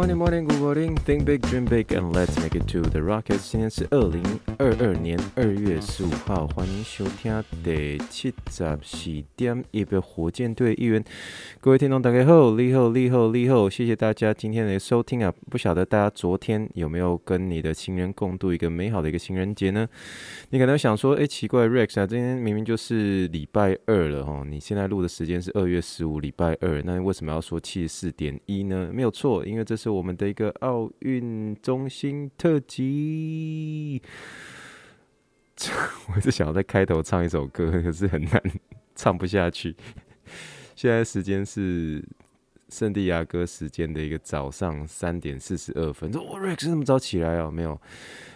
Morning, morning, good morning. Think big, dream big, and let's make it to the rockets. 今天是二零二二年二月十五号，欢迎收听第七十四点一个火箭队一员。各位听众，大家好，你好，你好，你好，谢谢大家今天的收听啊！不晓得大家昨天有没有跟你的情人共度一个美好的一个情人节呢？你可能想说，哎，奇怪，Rex 啊，今天明明就是礼拜二了哦，你现在录的时间是二月十五，礼拜二，那为什么要说七十四点一呢？没有错，因为这是我们的一个奥运中心特辑。我是想要在开头唱一首歌，可是很难唱不下去。现在时间是圣地亚哥时间的一个早上三点四十二分。说，我 Rex 这么早起来哦？没有，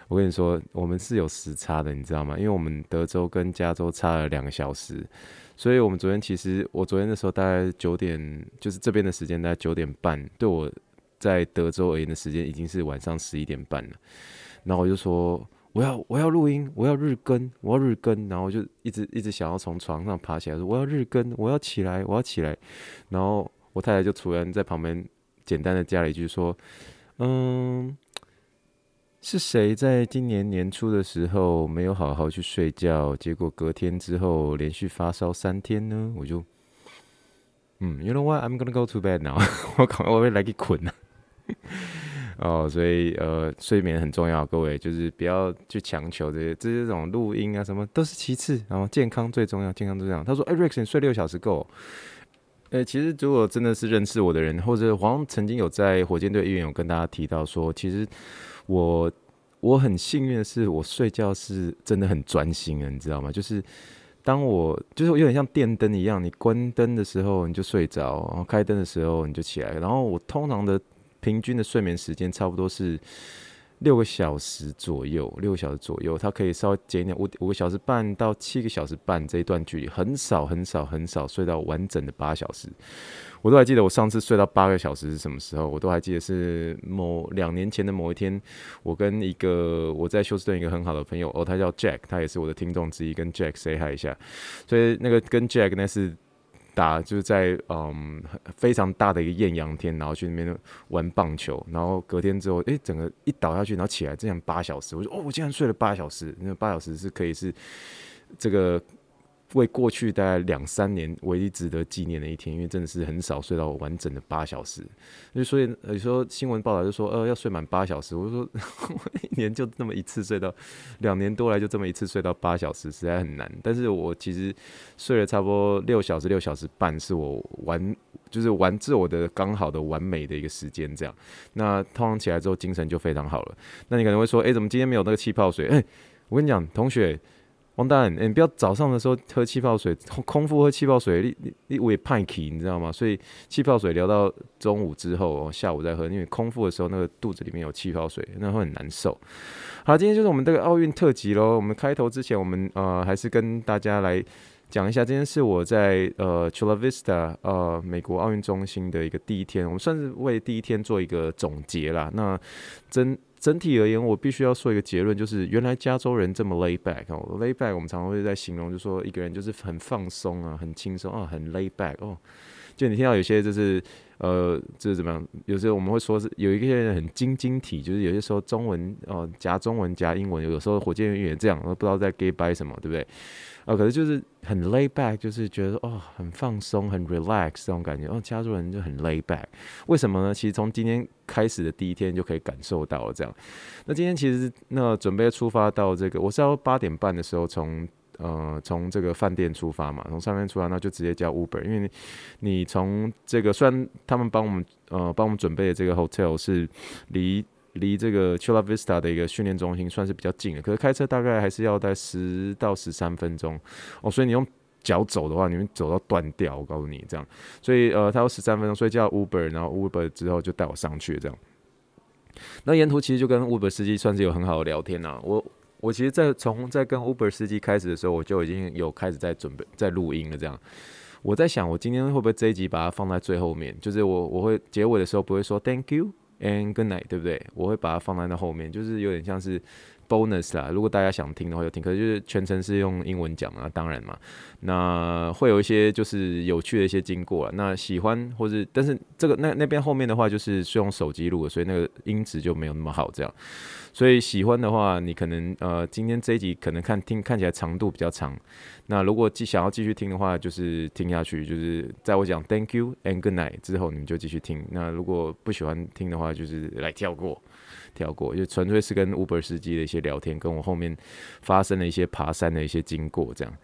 我跟你说，我们是有时差的，你知道吗？因为我们德州跟加州差了两个小时。所以，我们昨天其实，我昨天的时候大概九点，就是这边的时间大概九点半，对我。在德州而言的时间已经是晚上十一点半了，然后我就说我要我要录音，我要日更，我要日更，然后我就一直一直想要从床上爬起来说我要日更，我要起来，我要起来，然后我太太就突然在旁边简单的加了一句说，嗯，是谁在今年年初的时候没有好好去睡觉，结果隔天之后连续发烧三天呢？我就嗯，You know what? I'm gonna go to bed now 我赶快我会来给困了。哦，所以呃，睡眠很重要，各位就是不要去强求这些，这些这种录音啊什么都是其次，然后健康最重要，健康最重要。他说：“哎，Rex，你睡六小时够？”呃，其实如果真的是认识我的人，或者好像曾经有在火箭队医院有跟大家提到说，其实我我很幸运的是，我睡觉是真的很专心的，你知道吗？就是当我就是有点像电灯一样，你关灯的时候你就睡着，然后开灯的时候你就起来，然后我通常的。平均的睡眠时间差不多是六个小时左右，六个小时左右，它可以稍微减一点，五五个小时半到七个小时半这一段距离，很少很少很少睡到完整的八小时。我都还记得我上次睡到八个小时是什么时候，我都还记得是某两年前的某一天，我跟一个我在休斯顿一个很好的朋友，哦，他叫 Jack，他也是我的听众之一，跟 Jack say hi 一下。所以那个跟 Jack 那是。打就是在嗯非常大的一个艳阳天，然后去那边玩棒球，然后隔天之后，诶，整个一倒下去，然后起来，这样八小时，我说哦，我竟然睡了八小时，那八小时是可以是这个。为过去大概两三年唯一值得纪念的一天，因为真的是很少睡到完整的八小时。就所以有时候新闻报道就说，呃，要睡满八小时。我就说 我一年就这么一次睡到，两年多来就这么一次睡到八小时，实在很难。但是我其实睡了差不多六小时，六小时半是我完就是完自我的刚好的完美的一个时间。这样，那通常起来之后精神就非常好了。那你可能会说，诶，怎么今天没有那个气泡水？诶，我跟你讲，同学。王大人，欸，你不要早上的时候喝气泡水，空腹喝气泡水，你你你胃叛气，你知道吗？所以气泡水聊到中午之后，哦下午再喝，因为空腹的时候那个肚子里面有气泡水，那会很难受。好，今天就是我们这个奥运特辑喽。我们开头之前，我们呃还是跟大家来讲一下，今天是我在呃 Chula Vista 呃美国奥运中心的一个第一天，我们算是为第一天做一个总结啦。那真。整体而言，我必须要说一个结论，就是原来加州人这么 lay back 哦，lay back 我们常常会在形容，就说一个人就是很放松啊，很轻松啊，很 lay back 哦。就你听到有些就是呃，就是怎么样？有时候我们会说是有一些人很晶晶体，就是有些时候中文哦夹中文夹英文，有时候火箭员也这样，我不知道在 gay by 什么，对不对？啊，可是就是很 lay back，就是觉得哦，很放松，很 relax 这种感觉。哦，加州人就很 lay back，为什么呢？其实从今天开始的第一天就可以感受到这样。那今天其实那准备出发到这个，我是要八点半的时候从呃从这个饭店出发嘛，从上面出发，那就直接叫 Uber，因为你从这个虽然他们帮我们呃帮我们准备的这个 hotel 是离。离这个 Chula Vista 的一个训练中心算是比较近的，可是开车大概还是要在十到十三分钟哦，所以你用脚走的话，你会走到断掉。我告诉你这样，所以呃，他要十三分钟，所以叫 Uber，然后 Uber 之后就带我上去这样。那沿途其实就跟 Uber 司机算是有很好的聊天啊。我我其实在从在跟 Uber 司机开始的时候，我就已经有开始在准备在录音了这样。我在想，我今天会不会这一集把它放在最后面？就是我我会结尾的时候不会说 Thank you and good night，对不对？我会把它放在那后面，就是有点像是。Bonus 啦，如果大家想听的话就听，可是就是全程是用英文讲啊，当然嘛，那会有一些就是有趣的一些经过啊，那喜欢或是，但是这个那那边后面的话就是是用手机录的，所以那个音质就没有那么好这样。所以喜欢的话，你可能呃今天这一集可能看听看起来长度比较长，那如果继想要继续听的话，就是听下去，就是在我讲 Thank you and good night 之后，你们就继续听。那如果不喜欢听的话，就是来跳过。跳过，就纯粹是跟 Uber 司机的一些聊天，跟我后面发生的一些爬山的一些经过，这样。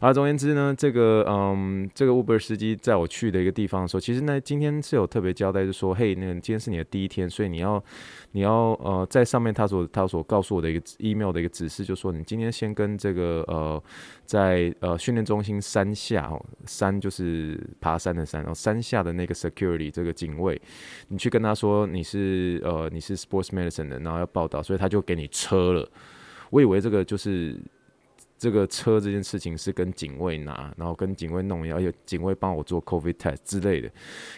啊，总而言之呢，这个嗯，这个 Uber 司机在我去的一个地方的时候，其实呢，今天是有特别交代，就说，嘿，那个今天是你的第一天，所以你要你要呃，在上面他所他所告诉我的一个 email 的一个指示，就说你今天先跟这个呃，在呃训练中心山下哦，山就是爬山的山，然后山下的那个 security 这个警卫，你去跟他说你是呃你是 Sportsman 真的。然后要报道，所以他就给你车了。我以为这个就是这个车这件事情是跟警卫拿，然后跟警卫弄，要有警卫帮我做 COVID test 之类的。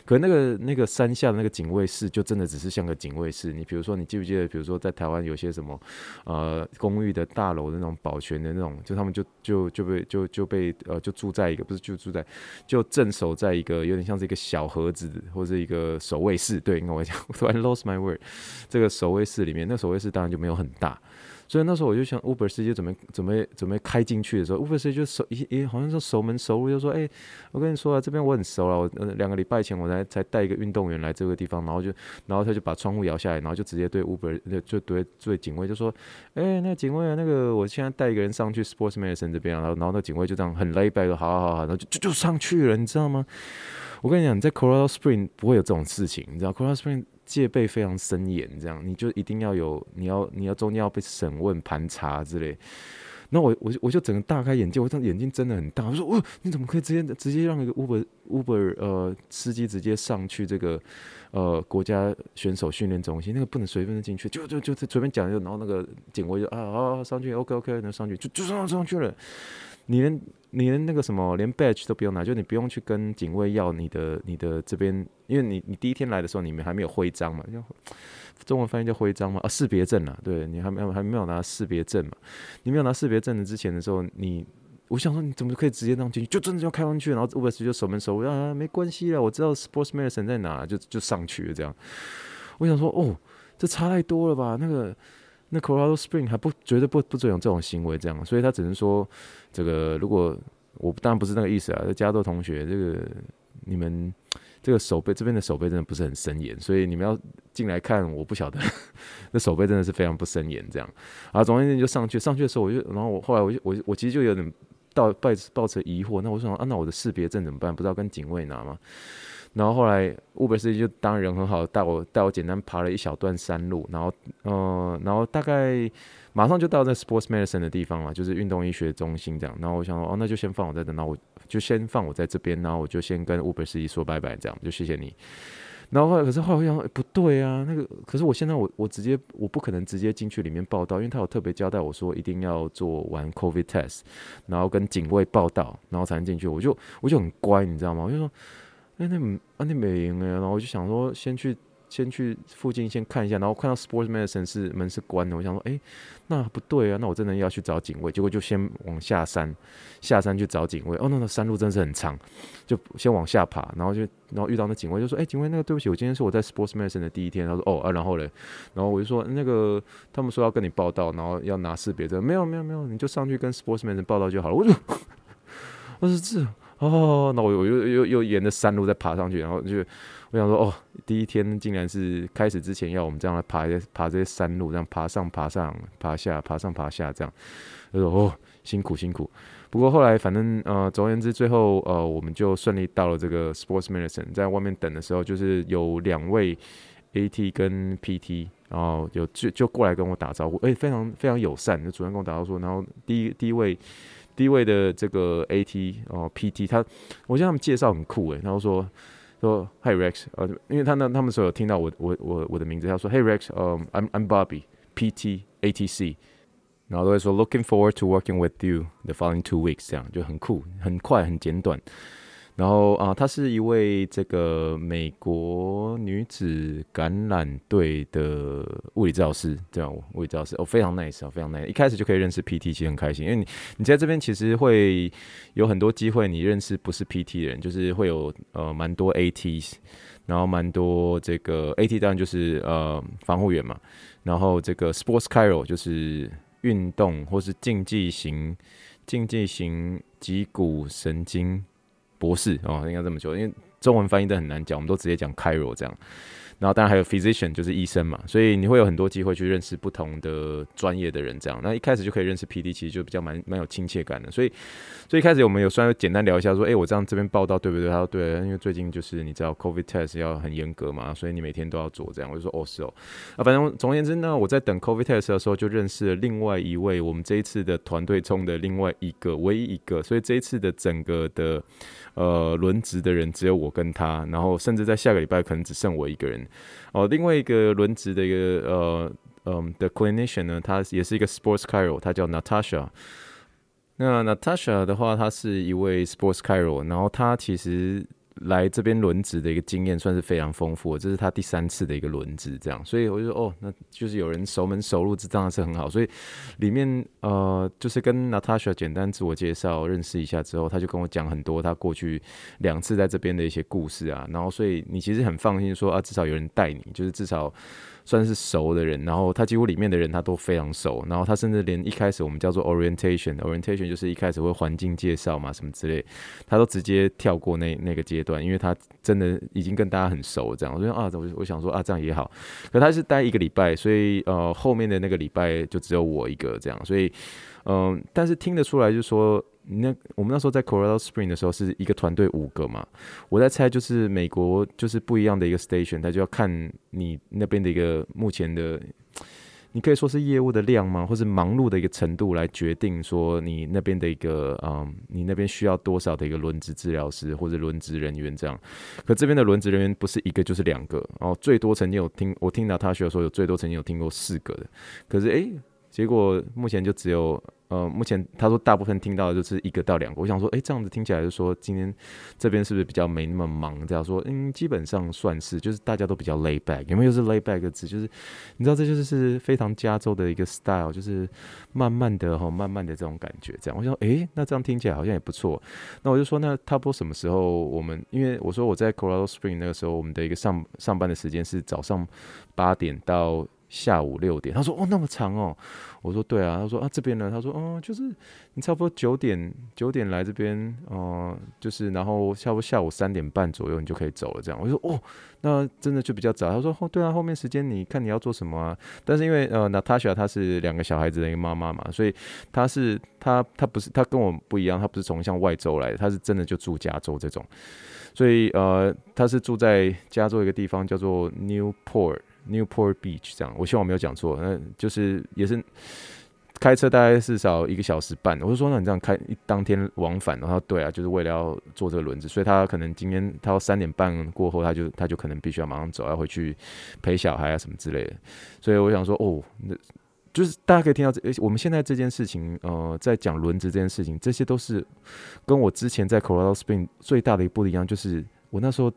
可那个那个山下的那个警卫室，就真的只是像个警卫室。你比如说，你记不记得？比如说在台湾有些什么呃公寓的大楼的那种保全的那种，就他们就就就被就就被呃就住在一个不是就住在就镇守在一个有点像是一个小盒子或者一个守卫室。对，应该我讲，我突然 lost my word。这个守卫室里面，那守卫室当然就没有很大。所以那时候我就想，Uber 司机准备准备准备开进去的时候，Uber 司机就熟，一一好像说熟门熟路，就说：“哎、我跟你说啊，这边我很熟了，我两个礼拜前我才才带一个运动员来这个地方，然后就然后他就把窗户摇下来，然后就直接对 Uber 就对对警卫就说：‘哎、那个警卫啊，那个我现在带一个人上去 Sports Medicine 这边，然后然后那警卫就这样很 lay back 的，好好好，然后就就就上去了，你知道吗？我跟你讲，你在 Colorado Spring 不会有这种事情，你知道 Colorado Spring。戒备非常森严，这样你就一定要有，你要你要中间要被审问盘查之类。那我我我就整个大开眼界，我这眼睛真的很大。我说，哦，你怎么可以直接直接让一个 Uber Uber 呃司机直接上去这个呃国家选手训练中心？那个不能随便的进去，就就就随便讲，就然后那个警卫就啊啊上去，OK OK，那上去就就上上去了。你连你连那个什么，连 badge 都不用拿，就你不用去跟警卫要你的你的这边，因为你你第一天来的时候，你们还没有徽章嘛，就中文翻译叫徽章嘛，啊，识别证啊，对，你还没有还没有拿识别证嘛，你没有拿识别证的之前的时候，你我想说你怎么可以直接让进去，就真的就开上去，然后 Uber 就守门守啊，没关系啦，我知道 Sports Medicine 在哪，就就上去了这样，我想说哦，这差太多了吧，那个。那 Colorado Spring 还不绝对不不准有这种行为，这样，所以他只能说，这个如果我当然不是那个意思啊，加州同学，这个你们这个守备这边的守备真的不是很森严，所以你们要进来看，我不晓得，那守备真的是非常不森严，这样。啊，总而言之就上去，上去的时候我就，然后我后来我就我我其实就有点抱抱抱持疑惑，那我说啊，那我的识别证怎么办？不知道跟警卫拿吗？然后后来，Uber 司机就当人很好，带我带我简单爬了一小段山路，然后，嗯、呃，然后大概马上就到那 Sports Medicine 的地方了，就是运动医学中心这样。然后我想说，哦，那就先放我在这，然后我就先放我在这边，然后我就先跟 Uber 司机说拜拜，这样就谢谢你。然后后来，可是后来我想说，不对啊，那个，可是我现在我我直接我不可能直接进去里面报道，因为他有特别交代我说一定要做完 COVID test，然后跟警卫报道，然后才能进去。我就我就很乖，你知道吗？我就说。哎，那啊，那没赢哎，然后我就想说，先去先去附近先看一下，然后看到 Sports Medicine 是门是关的，我想说，哎，那不对啊，那我真的要去找警卫，结果就先往下山，下山去找警卫。哦，那个山路真是很长，就先往下爬，然后就然后遇到那警卫，就说，哎，警卫，那个对不起，我今天是我在 Sports Medicine 的第一天。他说，哦啊，然后嘞，然后我就说，那个他们说要跟你报到，然后要拿识别证，没有没有没有，你就上去跟 Sports Medicine 报到就好了。我就，我说这。哦，那我我又又又沿着山路再爬上去，然后就我想说，哦，第一天竟然是开始之前要我们这样来爬些爬这些山路，这样爬上爬上爬下爬上爬下这样，他说哦，辛苦辛苦。不过后来反正呃，总而言之，最后呃，我们就顺利到了这个 Sports Medicine，在外面等的时候，就是有两位 AT 跟 PT，然后有就就过来跟我打招呼，诶、欸，非常非常友善，就主任跟我打招呼，然后第一第一位。第一位的这个 AT 哦 PT，他我觉得他们介绍很酷诶，然后说说 Hi Rex，呃，因为他那他们所有听到我我我我的名字，他说 Hey Rex，嗯、um,，I'm I'm Bobby PT ATC，然后都会说 Looking forward to working with you the following two weeks，这样就很酷，很快，很简短。然后啊，她是一位这个美国女子橄榄队的物理治疗师，这样物理治疗师哦，非常 nice 啊，非常 nice。一开始就可以认识 PT，其实很开心，因为你你在这边其实会有很多机会，你认识不是 PT 的人，就是会有呃蛮多 AT，然后蛮多这个 AT 当然就是呃防护员嘛，然后这个 Sports Chiro 就是运动或是竞技型竞技型脊骨神经。博士哦，应该这么说，因为中文翻译的很难讲，我们都直接讲 Chiro 这样。然后当然还有 physician 就是医生嘛，所以你会有很多机会去认识不同的专业的人这样。那一开始就可以认识 PD，其实就比较蛮蛮有亲切感的。所以，所以一开始我们有稍微简单聊一下，说，哎、我这样这边报道对不对？他说对，因为最近就是你知道 COVID test 要很严格嘛，所以你每天都要做这样。我就说哦是哦，啊，反正总而言之呢，我在等 COVID test 的时候就认识了另外一位我们这一次的团队中的另外一个唯一一个，所以这一次的整个的呃轮值的人只有我跟他，然后甚至在下个礼拜可能只剩我一个人。哦，另外一个轮值的一个呃嗯的 clinician 呢，他也是一个 sports chiro，他叫 Natasha。那 Natasha 的话，他是一位 sports chiro，然后他其实。来这边轮值的一个经验算是非常丰富，这是他第三次的一个轮值，这样，所以我就说哦，那就是有人熟门熟路，这当然是很好。所以里面呃，就是跟 Natasha 简单自我介绍认识一下之后，他就跟我讲很多他过去两次在这边的一些故事啊，然后所以你其实很放心说啊，至少有人带你，就是至少。算是熟的人，然后他几乎里面的人他都非常熟，然后他甚至连一开始我们叫做 orientation，orientation 就是一开始会环境介绍嘛，什么之类，他都直接跳过那那个阶段，因为他真的已经跟大家很熟这样。我说啊，我我想说啊，这样也好，可他是待一个礼拜，所以呃后面的那个礼拜就只有我一个这样，所以嗯、但是听得出来就是说。那我们那时候在 Colorado Spring 的时候是一个团队五个嘛，我在猜就是美国就是不一样的一个 station，他就要看你那边的一个目前的，你可以说是业务的量吗，或是忙碌的一个程度来决定说你那边的一个嗯，你那边需要多少的一个轮值治疗师或者轮值人员这样。可这边的轮值人员不是一个就是两个，哦，最多曾经有听我听到他学说有最多曾经有听过四个的，可是诶、结果目前就只有。呃，目前他说大部分听到的就是一个到两个。我想说，哎、这样子听起来就说，今天这边是不是比较没那么忙？这样说，嗯，基本上算是，就是大家都比较 lay back。有没有就是 lay back 的字？就是你知道，这就是是非常加州的一个 style，就是慢慢的哈，慢慢的这种感觉。这样，我想说，哎、那这样听起来好像也不错。那我就说，那差不什么时候我们？因为我说我在 Colorado Spring 那个时候，我们的一个上上班的时间是早上八点到。下午六点，他说哦那么长哦，我说对啊，他说啊这边呢，他说哦就是你差不多九点九点来这边哦、就是然后差不多下午三点半左右你就可以走了这样，我就说哦那真的就比较早，他说哦对啊后面时间你看你要做什么啊，但是因为呃 Natasha 她是两个小孩子的一个妈妈嘛，所以她是她她不是她跟我不一样，她不是从像外州来的，她是真的就住加州这种，所以呃她是住在加州一个地方叫做 Newport。Newport Beach 这样，我希望我没有讲错。那就是也是开车大概至少一个小时半。我就说，那你这样开一当天往返，然后对啊，就是为了要坐这个轮子，所以他可能今天他要三点半过后，他就他就可能必须要马上走，要回去陪小孩啊什么之类的。所以我想说，哦，那就是大家可以听到这，而且我们现在这件事情，呃，在讲轮子这件事情，这些都是跟我之前在 Colorado Spring 最大的一不一样，就是我那时候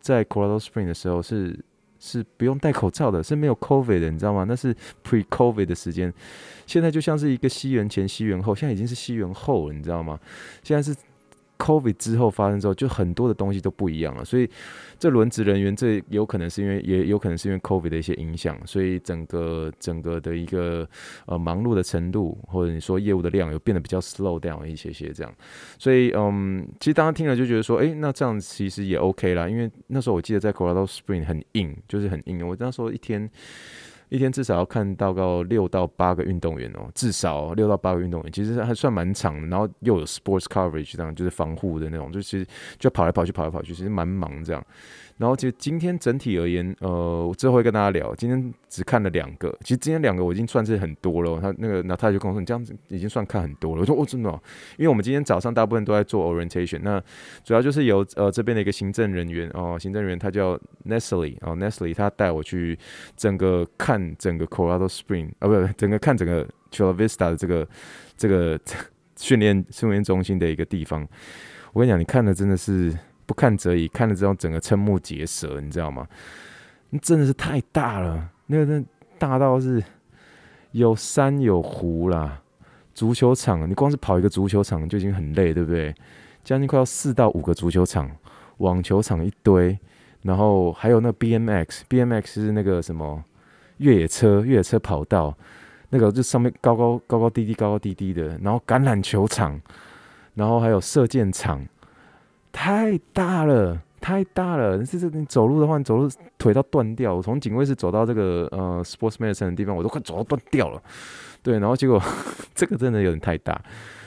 在 Colorado Spring 的时候是。是不用戴口罩的，是没有 COVID 的，你知道吗？那是 pre-COVID 的时间，现在就像是一个西元前、西元后，现在已经是西元后了，你知道吗？现在是。COVID 之后发生之后，就很多的东西都不一样了。所以这轮值人员，这有可能是因为，也有可能是因为 COVID 的一些影响，所以整个整个的一个呃忙碌的程度，或者你说业务的量，有变得比较 slow down 一些些这样。所以嗯，其实大家听了就觉得说，哎、那这样其实也 OK 啦。因为那时候我记得在 Colorado Spring 很硬，就是很硬。我那时候一天。一天至少要看到个六到八个运动员哦，至少六到八个运动员，其实还算蛮长的。然后又有 sports coverage 这样，就是防护的那种，就其实就跑来跑去，跑来跑去，其实蛮忙这样。然后就今天整体而言，呃，我之后会跟大家聊。今天只看了两个，其实今天两个我已经算是很多了。他那个，那他就跟我说，你这样子已经算看很多了。我说哦，真的，因为我们今天早上大部分都在做 orientation，那主要就是由呃这边的一个行政人员哦，行政人员他叫 Nestle 哦，Nestle 他带我去整个看整个 Colorado Spring 啊，不不，整个看整个 Chula Vista 的这个这个训练训练中心的一个地方。我跟你讲，你看的真的是不看则已，看了之后整个瞠目结舌，你知道吗？真的是太大了，那个那大到是有山有湖啦。足球场，你光是跑一个足球场就已经很累，对不对？将近快要四到五个足球场，网球场一堆，然后还有那 BMX，BMX 是那个什么越野车，越野车跑道，那个就上面高高高高低低高高低低的，然后橄榄球场，然后还有射箭场，太大了。太大了，是这你走路的话，你走路腿都断掉。我从警卫室走到这个呃 Sports Medicine 的地方，我都快走到断掉了。对，然后结果 这个真的有点太大。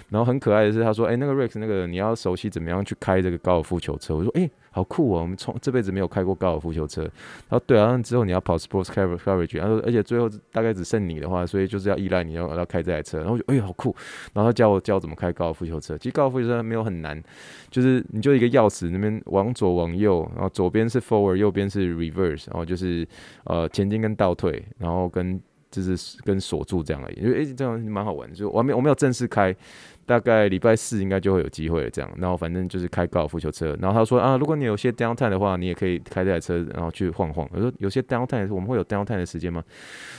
然后很可爱的是，他说：“哎、那个 Rex，那个你要熟悉怎么样去开这个高尔夫球车。”我说：“哎、好酷哦，我们从这辈子没有开过高尔夫球车。”然后：“对啊，之后你要跑 Sports Coverage。”他说：“而且最后大概只剩你的话，所以就是要依赖你要要开这台车。”然后我就：“哎、欸，好酷！”然后他教我教我怎么开高尔夫球车。其实高尔夫球车没有很难，就是你就一个钥匙那边往左往右，然后左边是 Forward，右边是 Reverse，然后就是呃前进跟倒退，然后跟就是跟锁住这样而已。因为哎，这样蛮好玩，就我还没我没有正式开。大概礼拜四应该就会有机会了这样，然后反正就是开高尔夫球车，然后他说啊，如果你有些 downtime 的话，你也可以开这台车，然后去晃晃。我说有些 downtime，我们会有 downtime 的时间吗？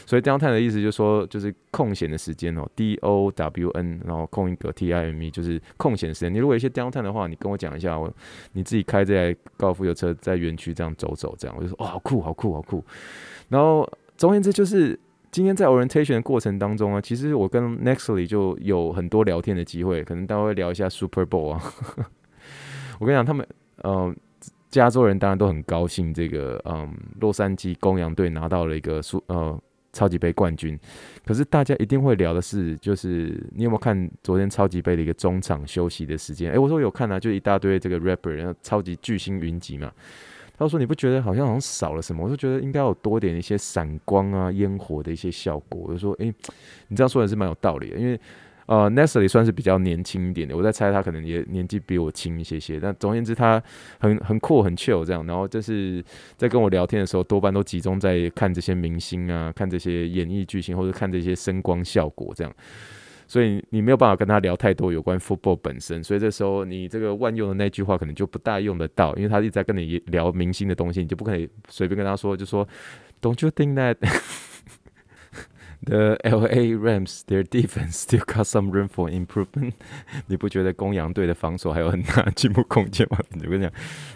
所以 downtime 的意思就是说，就是空闲的时间哦，D O W N，然后空一个 T I M E，就是空闲时间。你如果有些 downtime 的话，你跟我讲一下，我你自己开这台高尔夫球车在园区这样走走，这样我就说哇，好酷，好酷，好酷。然后总而言之就是。今天在 orientation 的过程当中啊，其实我跟 Nextly 就有很多聊天的机会，可能大家会聊一下 Super Bowl 啊。我跟你讲，他们呃，加州人当然都很高兴，这个嗯，洛杉矶公羊队拿到了一个苏呃超级杯冠军。可是大家一定会聊的是，就是你有没有看昨天超级杯的一个中场休息的时间？诶，我说有看啊，就一大堆这个 rapper，然后超级巨星云集嘛。他说：“你不觉得好像好像少了什么？”我就觉得应该有多点一些闪光啊、烟火的一些效果。我就说：“诶，你这样说也是蛮有道理的，因为呃，Nestle 算是比较年轻一点的，我在猜他可能也年纪比我轻一些些。但总而言之，他很很酷、很 chill 这样。然后就是在跟我聊天的时候，多半都集中在看这些明星啊、看这些演艺巨星或者看这些声光效果这样。”所以你没有办法跟他聊太多有关 football 本身，所以这时候你这个万用的那句话可能就不大用得到，因为他一直在跟你聊明星的东西，你就不可以随便跟他说，就说 Don't you think that？The L.A. Rams, their defense still got some room for improvement。你不觉得公羊队的防守还有很大进步空间吗？我跟你讲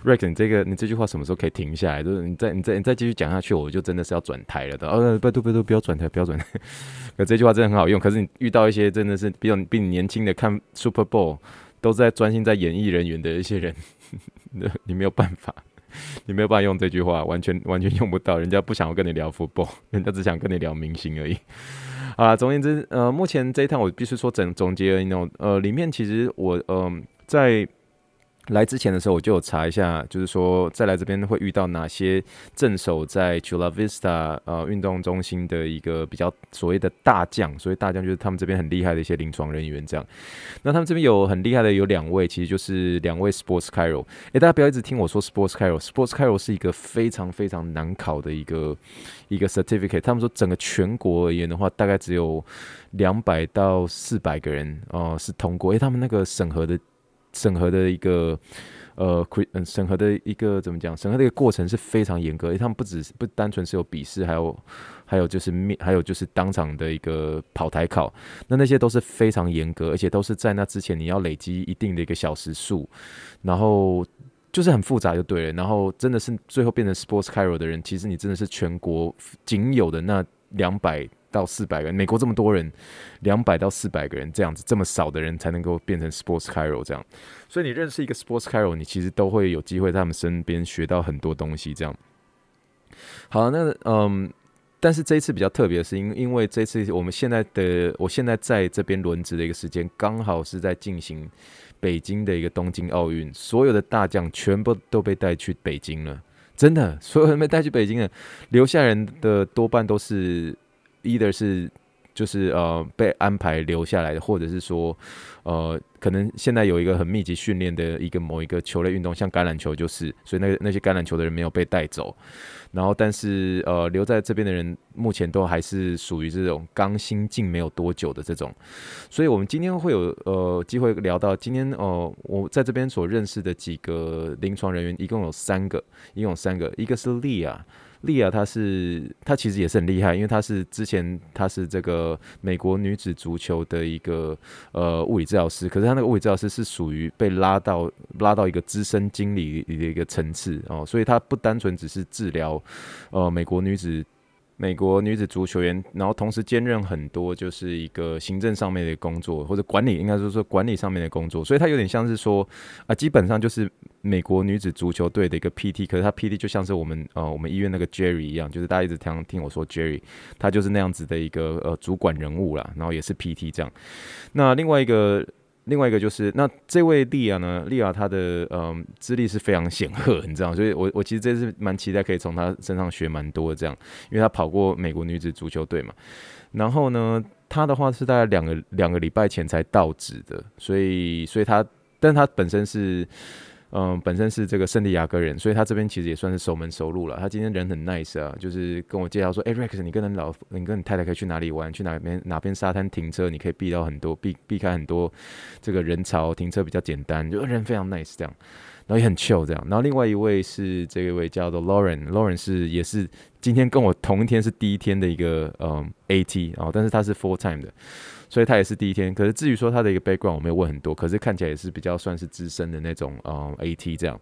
，Rex，你这个你这句话什么时候可以停下来？就是你再你再你再继续讲下去，我就真的是要转台了的。哦，拜托拜托，不要转台，不要转台。可这句话真的很好用。可是你遇到一些真的是比较比你年轻的看 Super Bowl 都在专心在演艺人员的一些人，你没有办法。你没有办法用这句话，完全完全用不到。人家不想要跟你聊 football，人家只想跟你聊明星而已。啊，总而言之，呃，目前这一趟我必须说整总结而已呢。呃，里面其实我嗯、在。来之前的时候，我就有查一下，就是说再来这边会遇到哪些镇守在 Chula Vista 呃运动中心的一个比较所谓的大将，所以大将就是他们这边很厉害的一些临床人员这样。那他们这边有很厉害的有两位，其实就是两位 Sports Chiro。诶，大家不要一直听我说 Sports Cairo，Sports Cairo 是一个非常非常难考的一个一个 certificate。他们说整个全国而言的话，大概只有两百到四百个人哦、是通过。诶，他们那个审核的。审核的一个呃，嗯，审核的一个怎么讲？审核的一个过程是非常严格，因为他们不只是不单纯是有笔试，还有还有就是面，还有就是当场的一个跑台考，那那些都是非常严格，而且都是在那之前你要累积一定的一个小时数，然后就是很复杂就对了。然后真的是最后变成 Sports Cairo 的人，其实你真的是全国仅有的那两百。到四百个人，美国这么多人，两百到四百个人这样子，这么少的人才能够变成 Sports Chiro 这样，所以你认识一个 Sports Chiro，你其实都会有机会在他们身边学到很多东西这样。好，那嗯，但是这一次比较特别的是，因因为这次我们现在的，我现在在这边轮值的一个时间，刚好是在进行北京的一个东京奥运，所有的大将全部都被带去北京了，真的，所有人被带去北京了，留下人的多半都是。Either 是就是呃被安排留下来的，或者是说呃可能现在有一个很密集训练的一个某一个球类运动，像橄榄球就是，所以那那些橄榄球的人没有被带走。然后，但是呃，留在这边的人目前都还是属于这种刚新进没有多久的这种，所以我们今天会有呃机会聊到今天哦、呃，我在这边所认识的几个临床人员，一共有三个，一共有三个，一个是利亚。莉亚，她是她其实也是很厉害，因为她是之前她是这个美国女子足球的一个呃物理治疗师，可是她那个物理治疗师是属于被拉到拉到一个资深经理的一个层次哦，所以她不单纯只是治疗呃美国女子。美国女子足球员，然后同时兼任很多就是一个行政上面的工作，或者管理，应该说说管理上面的工作，所以他有点像是说啊，基本上就是美国女子足球队的一个 PT，可是他 PT 就像是我们呃我们医院那个 Jerry 一样，就是大家一直听听我说 Jerry，他就是那样子的一个呃主管人物啦，然后也是 PT 这样。那另外一个。另外一个就是，那这位莉亚呢？莉亚她的嗯资历是非常显赫，你知道，所以我我其实这次蛮期待可以从她身上学蛮多的这样，因为她跑过美国女子足球队嘛。然后呢，她的话是大概两个两个礼拜前才到职的，所以所以她，但她本身是。嗯，本身是这个圣地亚哥人，所以他这边其实也算是熟门熟路了。他今天人很 nice 啊，就是跟我介绍说，哎、，Rex，你跟你老，你跟你太太可以去哪里玩？去哪边哪边沙滩停车？你可以避到很多避避开很多这个人潮，停车比较简单，就人非常 nice 这样，然后也很 chill 这样。然后另外一位是这一位叫做 Lauren，Lauren 是也是今天跟我同一天是第一天的一个嗯 AT 哦，但是他是 full time 的。所以他也是第一天，可是至于说他的一个 background，我没有问很多，可是看起来也是比较算是资深的那种，嗯，AT 这样。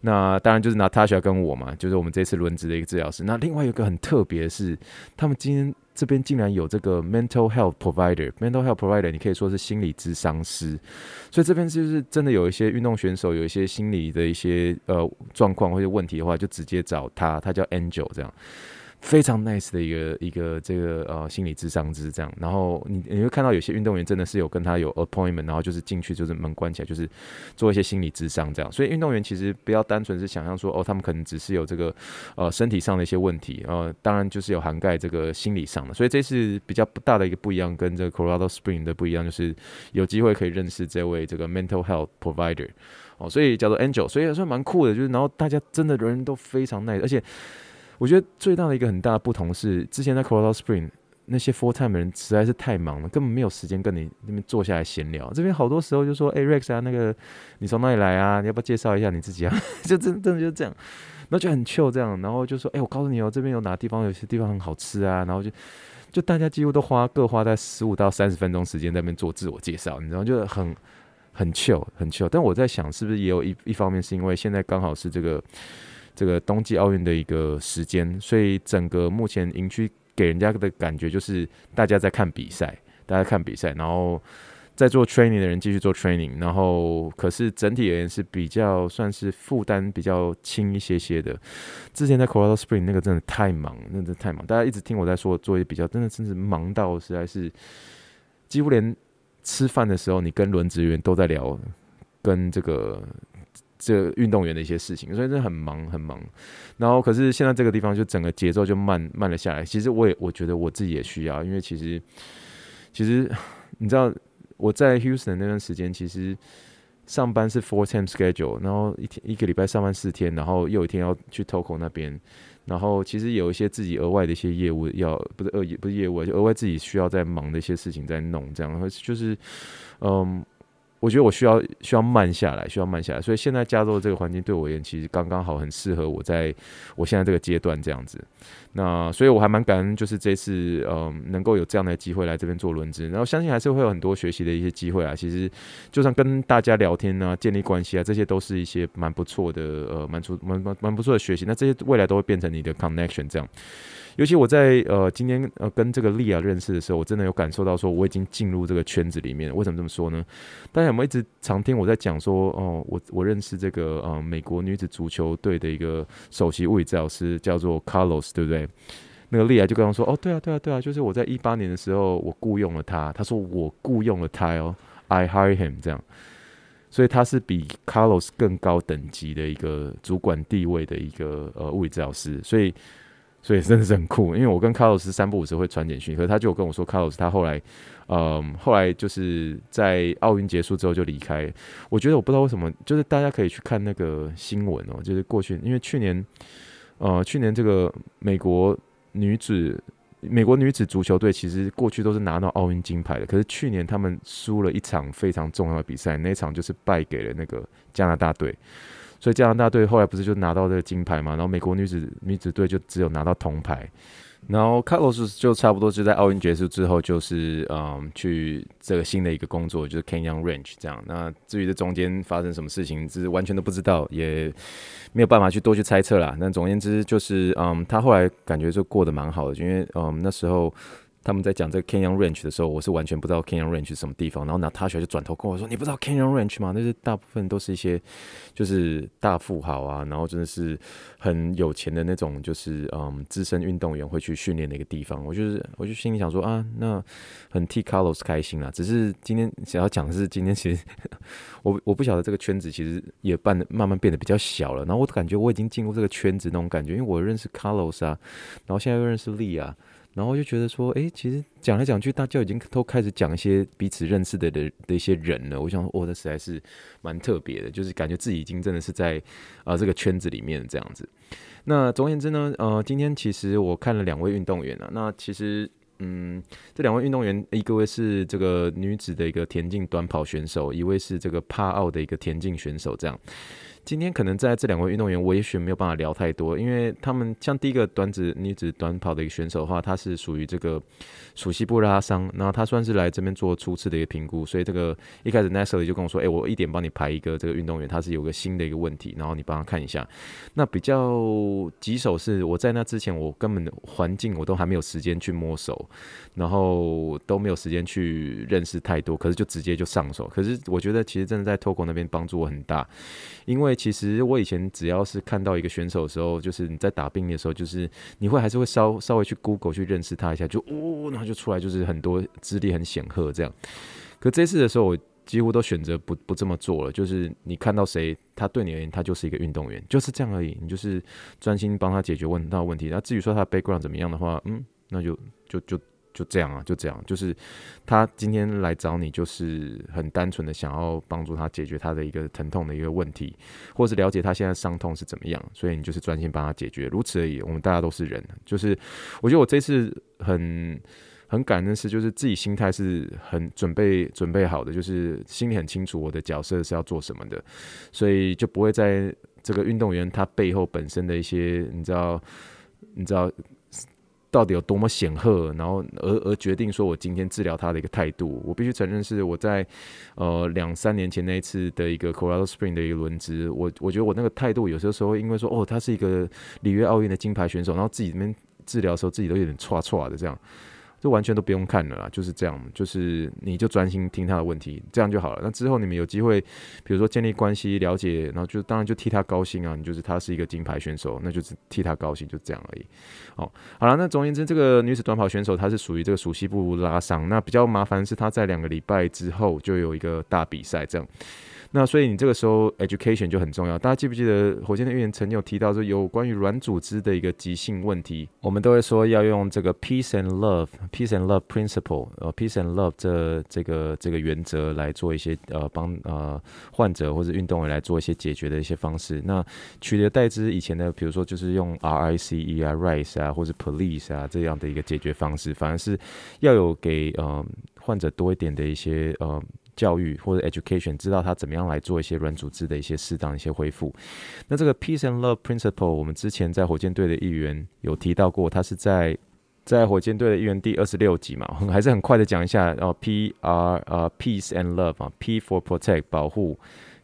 那当然就是 Natasha 跟我嘛，就是我们这次轮值的一个治疗师。那另外有一个很特别的是，他们今天这边竟然有这个 mental health provider，mental health provider，你可以说是心理咨商师。所以这边就是真的有一些运动选手有一些心理的一些呃状况或者问题的话，就直接找他，他叫 Angel 这样。非常 nice 的一个一个这个呃心理智商是这样，然后你你会看到有些运动员真的是有跟他有 appointment，然后就是进去就是门关起来，就是做一些心理智商这样。所以运动员其实不要单纯是想象说哦，他们可能只是有这个呃身体上的一些问题，呃，当然就是有涵盖这个心理上的。所以这是比较不大的一个不一样，跟这个 Colorado Spring 的不一样，就是有机会可以认识这位这个 mental health provider 哦，所以叫做 Angel，所以还算蛮酷的，就是然后大家真的人人都非常 nice，而且。我觉得最大的一个很大的不同是，之前在 Colorado Spring 那些 full time 的人实在是太忙了，根本没有时间跟你那边坐下来闲聊。这边好多时候就说：“哎、，Rex 啊，那个你从哪里来啊？你要不要介绍一下你自己啊？” 就真真的就这样，然后就很 chill 这样，然后就说：“哎、我告诉你哦，这边有哪地方有些地方很好吃啊。”然后就就大家几乎都花各花在十五到三十分钟时间在那边做自我介绍，你知道，就很很 chill 很 chill。但我在想，是不是也有一一方面是因为现在刚好是这个。这个冬季奥运的一个时间，所以整个目前营区给人家的感觉就是大家在看比赛，大家看比赛，然后在做 training 的人继续做 training，然后可是整体而言是比较算是负担比较轻一些些的。之前在 Colorado Spring 那个真的太忙，那真的太忙，大家一直听我在说做一些比较，真的真是忙到实在是几乎连吃饭的时候，你跟轮值员都在聊跟这个。这运动员的一些事情，所以真的很忙很忙。然后，可是现在这个地方就整个节奏就慢慢了下来。其实我也我觉得我自己也需要，因为其实其实你知道我在 Houston 那段时间，其实上班是 full time schedule，然后一天一个礼拜上班四天，然后又有一天要去 Toco 那边，然后其实有一些自己额外的一些业务要不是额不是业务，就额外自己需要在忙的一些事情在弄，这样就是嗯。我觉得我需要需要慢下来，需要慢下来。所以现在加州的这个环境对我而言，其实刚刚好，很适合我在我现在这个阶段这样子。那所以我还蛮感恩，就是这次嗯能够有这样的机会来这边做轮值，然后相信还是会有很多学习的一些机会啊。其实就算跟大家聊天啊，建立关系啊，这些都是一些蛮不错的呃蛮出蛮蛮蛮不错的学习。那这些未来都会变成你的 connection 这样。尤其我在呃今天呃跟这个利亚认识的时候，我真的有感受到说我已经进入这个圈子里面。为什么这么说呢？大家有没有一直常听我在讲说哦，我我认识这个呃美国女子足球队的一个首席物理治疗师叫做 Carlos，对不对？那个利亚就跟我说哦，对啊对啊对啊，就是我在一八年的时候我雇佣了他，他说我雇佣了他哦，I hire him 这样，所以他是比 Carlos 更高等级的一个主管地位的一个呃物理治疗师，所以。所以真的是很酷。因为我跟卡洛斯三不五时会传简讯，可是他就有跟我说卡洛斯他后来，嗯，后来就是在奥运结束之后就离开。我觉得我不知道为什么，就是大家可以去看那个新闻哦，就是过去因为去年，呃，去年这个美国女子。美国女子足球队其实过去都是拿到奥运金牌的，可是去年他们输了一场非常重要的比赛，那场就是败给了那个加拿大队，所以加拿大队后来不是就拿到这个金牌嘛，然后美国女子女子队就只有拿到铜牌。然后卡洛斯就差不多就在奥运结束之后，就是嗯去这个新的一个工作，就是 Canyon Ranch 这样。那至于这中间发生什么事情，是完全都不知道，也没有办法去多去猜测啦。那总而言之，就是嗯他后来感觉就过得蛮好的，因为嗯那时候。他们在讲这个 Canyon Ranch 的时候，我是完全不知道 Canyon Ranch 是什么地方。然后 Natasha 就转头跟我说：“你不知道 Canyon Ranch 吗？那是大部分都是一些就是大富豪啊，然后真的是很有钱的那种，就是嗯资深运动员会去训练的一个地方。”我就是我就心里想说啊，那很替 Carlos 开心啦。只是今天想要讲的是，今天其实 我我不晓得这个圈子其实也办的慢慢变得比较小了。然后我感觉我已经进入这个圈子那种感觉，因为我认识 Carlos 啊，然后现在又认识 Lee 啊。然后就觉得说，哎，其实讲来讲去，大家已经都开始讲一些彼此认识的的的一些人了。我想说，哦，这实在是蛮特别的，就是感觉自己已经真的是在啊、呃、这个圈子里面这样子。那总而言之呢，呃，今天其实我看了两位运动员啊。那其实，嗯，这两位运动员，一个位是这个女子的一个田径短跑选手，一位是这个帕奥的一个田径选手，这样。今天可能在这两位运动员，我也许没有办法聊太多，因为他们像第一个短子女子短跑的一个选手的话，他是属于这个鼠蹊部拉伤，然后他算是来这边做初次的一个评估，所以这个一开始 Nestle 就跟我说，哎、欸，我一点帮你排一个这个运动员，他是有个新的一个问题，然后你帮他看一下。那比较棘手是我在那之前，我根本环境我都还没有时间去摸手，然后都没有时间去认识太多，可是就直接就上手。可是我觉得其实真的在 Togo 那边帮助我很大，因为。其实我以前只要是看到一个选手的时候，就是你在打兵的时候，就是你会还是会稍稍微去 Google 去认识他一下，就哦，然后就出来就是很多资历很显赫这样。可这次的时候，我几乎都选择不不这么做了。就是你看到谁，他对你而言，他就是一个运动员，就是这样而已。你就是专心帮他解决问到问题。那至于说他的 background 怎么样的话，嗯，那就就就。就这样啊，就这样，就是他今天来找你，就是很单纯的想要帮助他解决他的一个疼痛的一个问题，或是了解他现在伤痛是怎么样，所以你就是专心帮他解决，如此而已。我们大家都是人，就是我觉得我这次很很感恩是，就是自己心态是很准备准备好的，就是心里很清楚我的角色是要做什么的，所以就不会在这个运动员他背后本身的一些，你知道，你知道。到底有多么显赫，然后而而决定说我今天治疗他的一个态度，我必须承认是我在呃两三年前那一次的一个 Colorado Spring 的一个轮值，我我觉得我那个态度有些时候因为说哦他是一个里约奥运的金牌选手，然后自己这边治疗的时候自己都有点歘歘的这样。就完全都不用看了啦，就是这样，就是你就专心听他的问题，这样就好了。那之后你们有机会，比如说建立关系、了解，然后就当然就替他高兴啊。你就是他是一个金牌选手，那就是替他高兴，就这样而已。好，好了，那总而言之，这个女子短跑选手她是属于这个鼠蹊部拉伤，那比较麻烦是她在两个礼拜之后就有一个大比赛这样。那所以你这个时候 education 就很重要。大家记不记得火箭的运营曾经有提到说，有关于软组织的一个急性问题，我们都会说要用这个 peace and love peace and love principle，呃 peace and love 这这个这个原则来做一些呃帮呃患者或者运动员来做一些解决的一些方式。那取而代之以前的，比如说就是用 RICE 啊 RICE 啊或者 police 啊这样的一个解决方式，反而是要有给呃患者多一点的一些呃。教育或者 education，知道他怎么样来做一些软组织的一些适当一些恢复。那这个 peace and love principle，我们之前在火箭队的一员有提到过，他是在在火箭队的一员第二十六集嘛，还是很快的讲一下。然后 P R 呃 peace and love 啊，P for protect 保护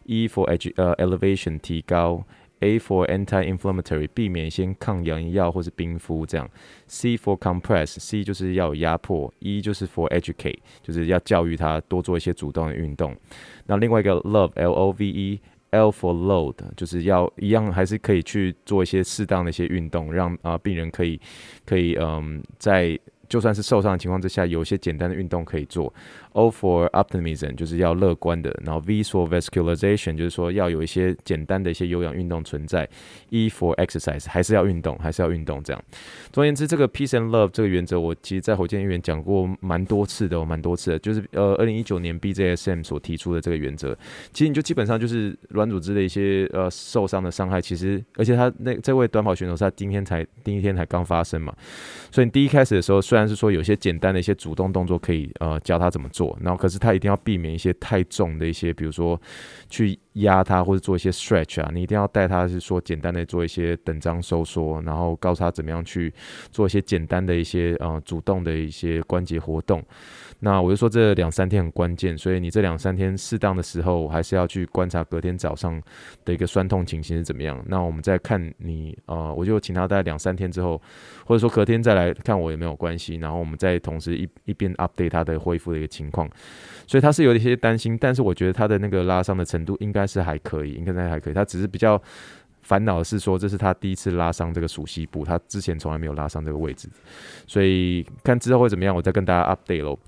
，E for edu 呃 elevation 提高。A for anti-inflammatory，避免一些抗炎药或是冰敷这样。C for compress，C 就是要压迫。E 就是 for educate，就是要教育他多做一些主动的运动。那另外一个 love，L O V E，L for load，就是要一样还是可以去做一些适当的一些运动，让啊病人可以可以嗯在就算是受伤的情况之下，有一些简单的运动可以做。O for optimism 就是要乐观的，然后 V for vascularization 就是说要有一些简单的一些有氧运动存在。E for exercise 还是要运动，还是要运动这样。总而言之，这个 peace and love 这个原则，我其实在火箭医院讲过蛮多次的，我蛮多次的，就是呃，二零一九年 BJSM 所提出的这个原则。其实你就基本上就是软组织的一些呃受伤的伤害，其实而且他那这位短跑选手是他今天才第一天才刚发生嘛，所以你第一开始的时候虽然但是说有些简单的一些主动动作可以呃教他怎么做，然后可是他一定要避免一些太重的一些，比如说去压他或者做一些 stretch 啊，你一定要带他是说简单的做一些等张收缩，然后告诉他怎么样去做一些简单的一些呃主动的一些关节活动。那我就说这两三天很关键，所以你这两三天适当的时候，还是要去观察隔天早上的一个酸痛情形是怎么样。那我们再看你，呃，我就请他大概两三天之后，或者说隔天再来看我也没有关系。然后我们再同时一一边 update 他的恢复的一个情况。所以他是有一些担心，但是我觉得他的那个拉伤的程度应该是还可以，应该还可以。他只是比较。烦恼是说，这是他第一次拉伤这个熟悉部，他之前从来没有拉伤这个位置，所以看之后会怎么样，我再跟大家 update 喽。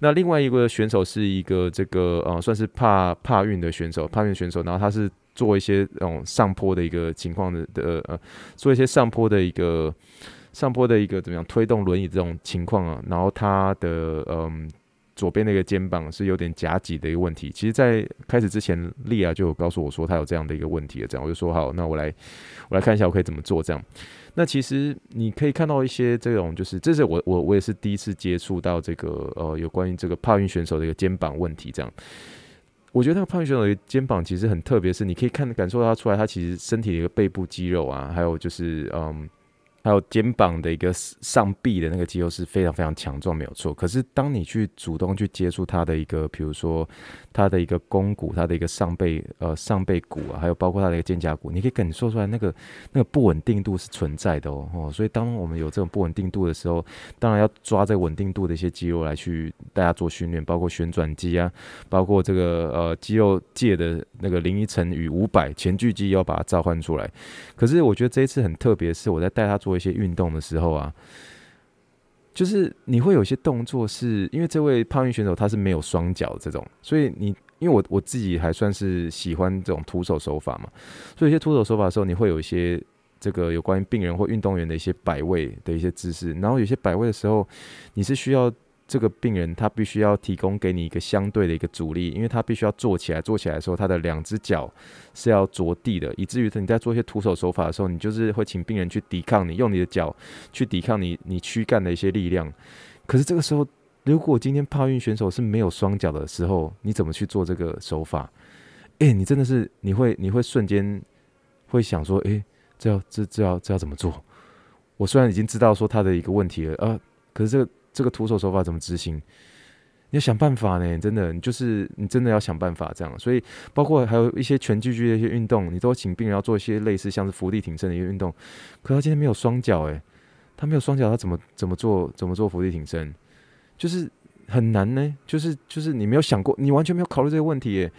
那另外一个选手是一个这个呃，算是怕怕运的选手，怕运选手，然后他是做一些这种上坡的一个情况的的呃，做一些上坡的一个上坡的一个怎么样推动轮椅这种情况啊，然后他的嗯。左边那个肩膀是有点夹挤的一个问题。其实，在开始之前，莉亚就有告诉我说他有这样的一个问题了。这样，我就说好，那我来，我来看一下我可以怎么做。这样，那其实你可以看到一些这种，就是这是我我我也是第一次接触到这个呃有关于这个帕运选手的一个肩膀问题。这样，我觉得那个帕运选手的肩膀其实很特别，是你可以看感受到他出来，他其实身体的一个背部肌肉啊，还有就是嗯。还有肩膀的一个上臂的那个肌肉是非常非常强壮，没有错。可是当你去主动去接触它的一个，比如说它的一个肱骨、它的一个上背呃上背骨啊，还有包括它的一个肩胛骨，你可以感受出来那个那个不稳定度是存在的哦。哦，所以当我们有这种不稳定度的时候，当然要抓这稳定度的一些肌肉来去大家做训练，包括旋转肌啊，包括这个呃肌肉界的那个林依晨与五百前锯肌要把它召唤出来。可是我觉得这一次很特别，是我在带他做。做一些运动的时候啊，就是你会有些动作是，因为这位胖运选手他是没有双脚这种，所以你因为我我自己还算是喜欢这种徒手手法嘛，所以有些徒手手法的时候，你会有一些这个有关于病人或运动员的一些摆位的一些姿势，然后有些摆位的时候，你是需要。这个病人他必须要提供给你一个相对的一个阻力，因为他必须要坐起来，坐起来的时候他的两只脚是要着地的，以至于你在做一些徒手手法的时候，你就是会请病人去抵抗你，用你的脚去抵抗你你躯干的一些力量。可是这个时候，如果今天帕运选手是没有双脚的时候，你怎么去做这个手法？诶，你真的是你会你会瞬间会想说，诶，这要这这要这要怎么做？我虽然已经知道说他的一个问题了，啊，可是这个。这个徒手手法怎么执行？你要想办法呢，真的，你就是你真的要想办法这样。所以，包括还有一些全聚聚的一些运动，你都请病人要做一些类似像是伏地挺身的一个运动。可他今天没有双脚，诶，他没有双脚，他怎么怎么做怎么做伏地挺身？就是很难呢。就是就是你没有想过，你完全没有考虑这个问题耶。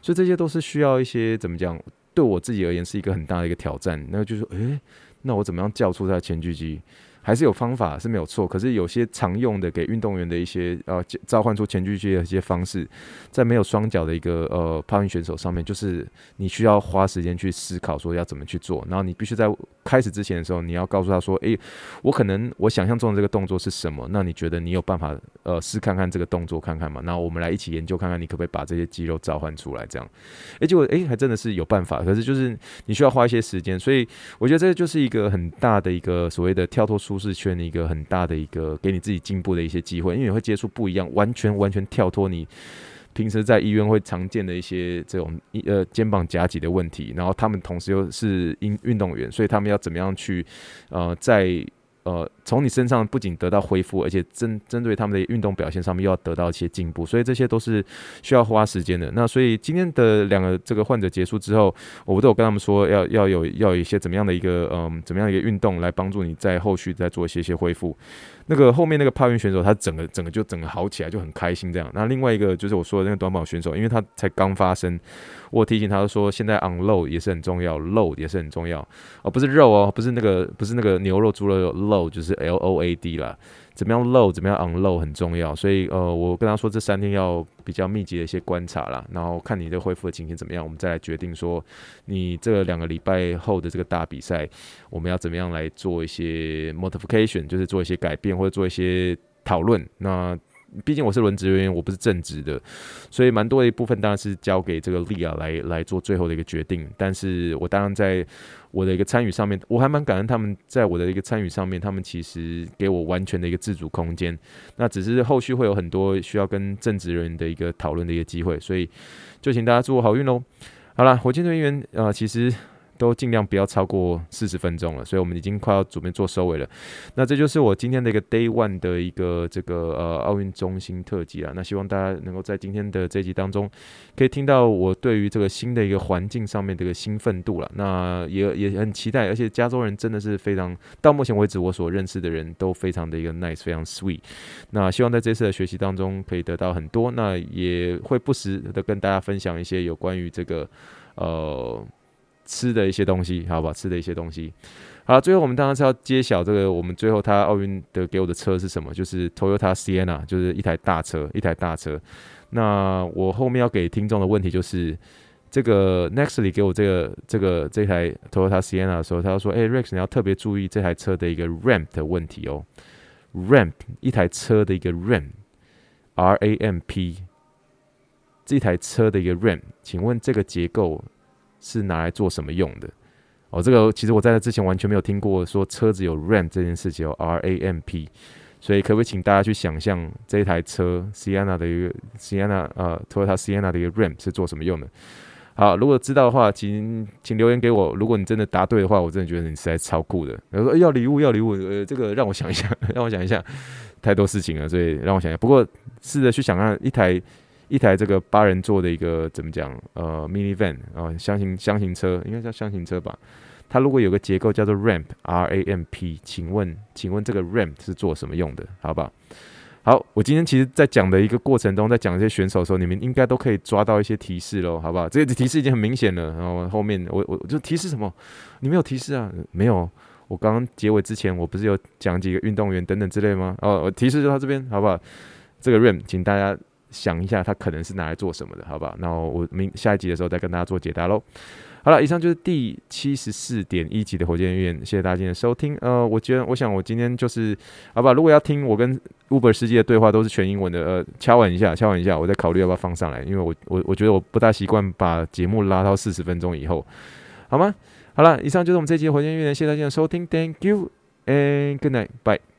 所以这些都是需要一些怎么讲？对我自己而言是一个很大的一个挑战。那就是说，诶，那我怎么样叫出他的前锯肌？还是有方法是没有错，可是有些常用的给运动员的一些呃召唤出前锯肌的一些方式，在没有双脚的一个呃帕运选手上面，就是你需要花时间去思考说要怎么去做，然后你必须在开始之前的时候，你要告诉他说，诶，我可能我想象中的这个动作是什么？那你觉得你有办法呃试看看这个动作看看嘛？那我们来一起研究看看，你可不可以把这些肌肉召唤出来？这样，诶，结果诶还真的是有办法，可是就是你需要花一些时间，所以我觉得这就是一个很大的一个所谓的跳脱出舒适圈的一个很大的一个给你自己进步的一些机会，因为你会接触不一样，完全完全跳脱你平时在医院会常见的一些这种呃肩膀夹挤的问题，然后他们同时又是运运动员，所以他们要怎么样去呃在。呃，从你身上不仅得到恢复，而且针针对他们的运动表现上面又要得到一些进步，所以这些都是需要花时间的。那所以今天的两个这个患者结束之后，我都有跟他们说要要有要有一些怎么样的一个嗯怎么样的一个运动来帮助你在后续再做一些些恢复。那个后面那个帕运选手他整个整个就整个好起来就很开心这样。那另外一个就是我说的那个短跑选手，因为他才刚发生。我提醒他说，现在 on load 也是很重要，load 也是很重要哦，不是肉哦，不是那个不是那个牛肉、猪肉肉，load 就是 L O A D 了。怎么样 low 怎么样 on low 很重要，所以呃，我跟他说这三天要比较密集的一些观察啦，然后看你的恢复的情形怎么样，我们再来决定说你这两个礼拜后的这个大比赛，我们要怎么样来做一些 modification，就是做一些改变或者做一些讨论。那毕竟我是轮值人员，我不是正职的，所以蛮多的一部分当然是交给这个利亚来来做最后的一个决定。但是我当然在我的一个参与上面，我还蛮感恩他们在我的一个参与上面，他们其实给我完全的一个自主空间。那只是后续会有很多需要跟正职人员的一个讨论的一个机会，所以就请大家祝我好运喽。好了，火箭队员啊，其实。都尽量不要超过四十分钟了，所以我们已经快要准备做收尾了。那这就是我今天的一个 Day One 的一个这个呃奥运中心特辑了。那希望大家能够在今天的这集当中，可以听到我对于这个新的一个环境上面的一个兴奋度了。那也也很期待，而且加州人真的是非常，到目前为止我所认识的人都非常的一个 nice，非常 sweet。那希望在这次的学习当中可以得到很多，那也会不时的跟大家分享一些有关于这个呃。吃的一些东西，好吧，吃的一些东西。好，最后我们当然是要揭晓这个，我们最后他奥运的给我的车是什么？就是 Toyota Sienna，就是一台大车，一台大车。那我后面要给听众的问题就是，这个 Nextly 给我这个这个这台 Toyota Sienna 的时候，他说：“哎、，Rex，你要特别注意这台车的一个 ramp 的问题哦。ramp 一台车的一个 ramp，R A M P，这台车的一个 ramp，请问这个结构？”是拿来做什么用的？哦，这个其实我在这之前完全没有听过说车子有 RAM 这件事情，有 R A M P，所以可不可以请大家去想象这台车 Sienna 的一个 Sienna 呃，Toyota Sienna 的一个 RAM 是做什么用的？好，如果知道的话，请请留言给我。如果你真的答对的话，我真的觉得你实在超酷的。他说、要礼物，要礼物，呃，这个让我想一下，让我想一下，太多事情了，所以让我想一下。不过试着去想看一台。一台这个八人座的一个怎么讲？呃，minivan 啊，箱型箱型车，应该叫箱型车吧？它如果有个结构叫做 ramp，R A M P，请问，请问这个 ramp 是做什么用的？好不好？好，我今天其实，在讲的一个过程中，在讲这些选手的时候，你们应该都可以抓到一些提示喽，好不好？这个提示已经很明显了。然后后面我我就提示什么？你没有提示啊？没有？我刚刚结尾之前，我不是有讲几个运动员等等之类吗？哦，我提示就到这边，好不好？这个 ramp，请大家。想一下，它可能是拿来做什么的，好不好？那我明下一集的时候再跟大家做解答喽。好了，以上就是第七十四点一集的火箭人员，谢谢大家今天的收听。呃，我觉得，我想我今天就是，好吧，如果要听我跟 Uber 司机的对话都是全英文的，呃，敲完一下，敲完一下，我再考虑要不要放上来，因为我我我觉得我不大习惯把节目拉到四十分钟以后，好吗？好了，以上就是我们这集的火箭人员，谢谢大家的收听，Thank you and good night，bye。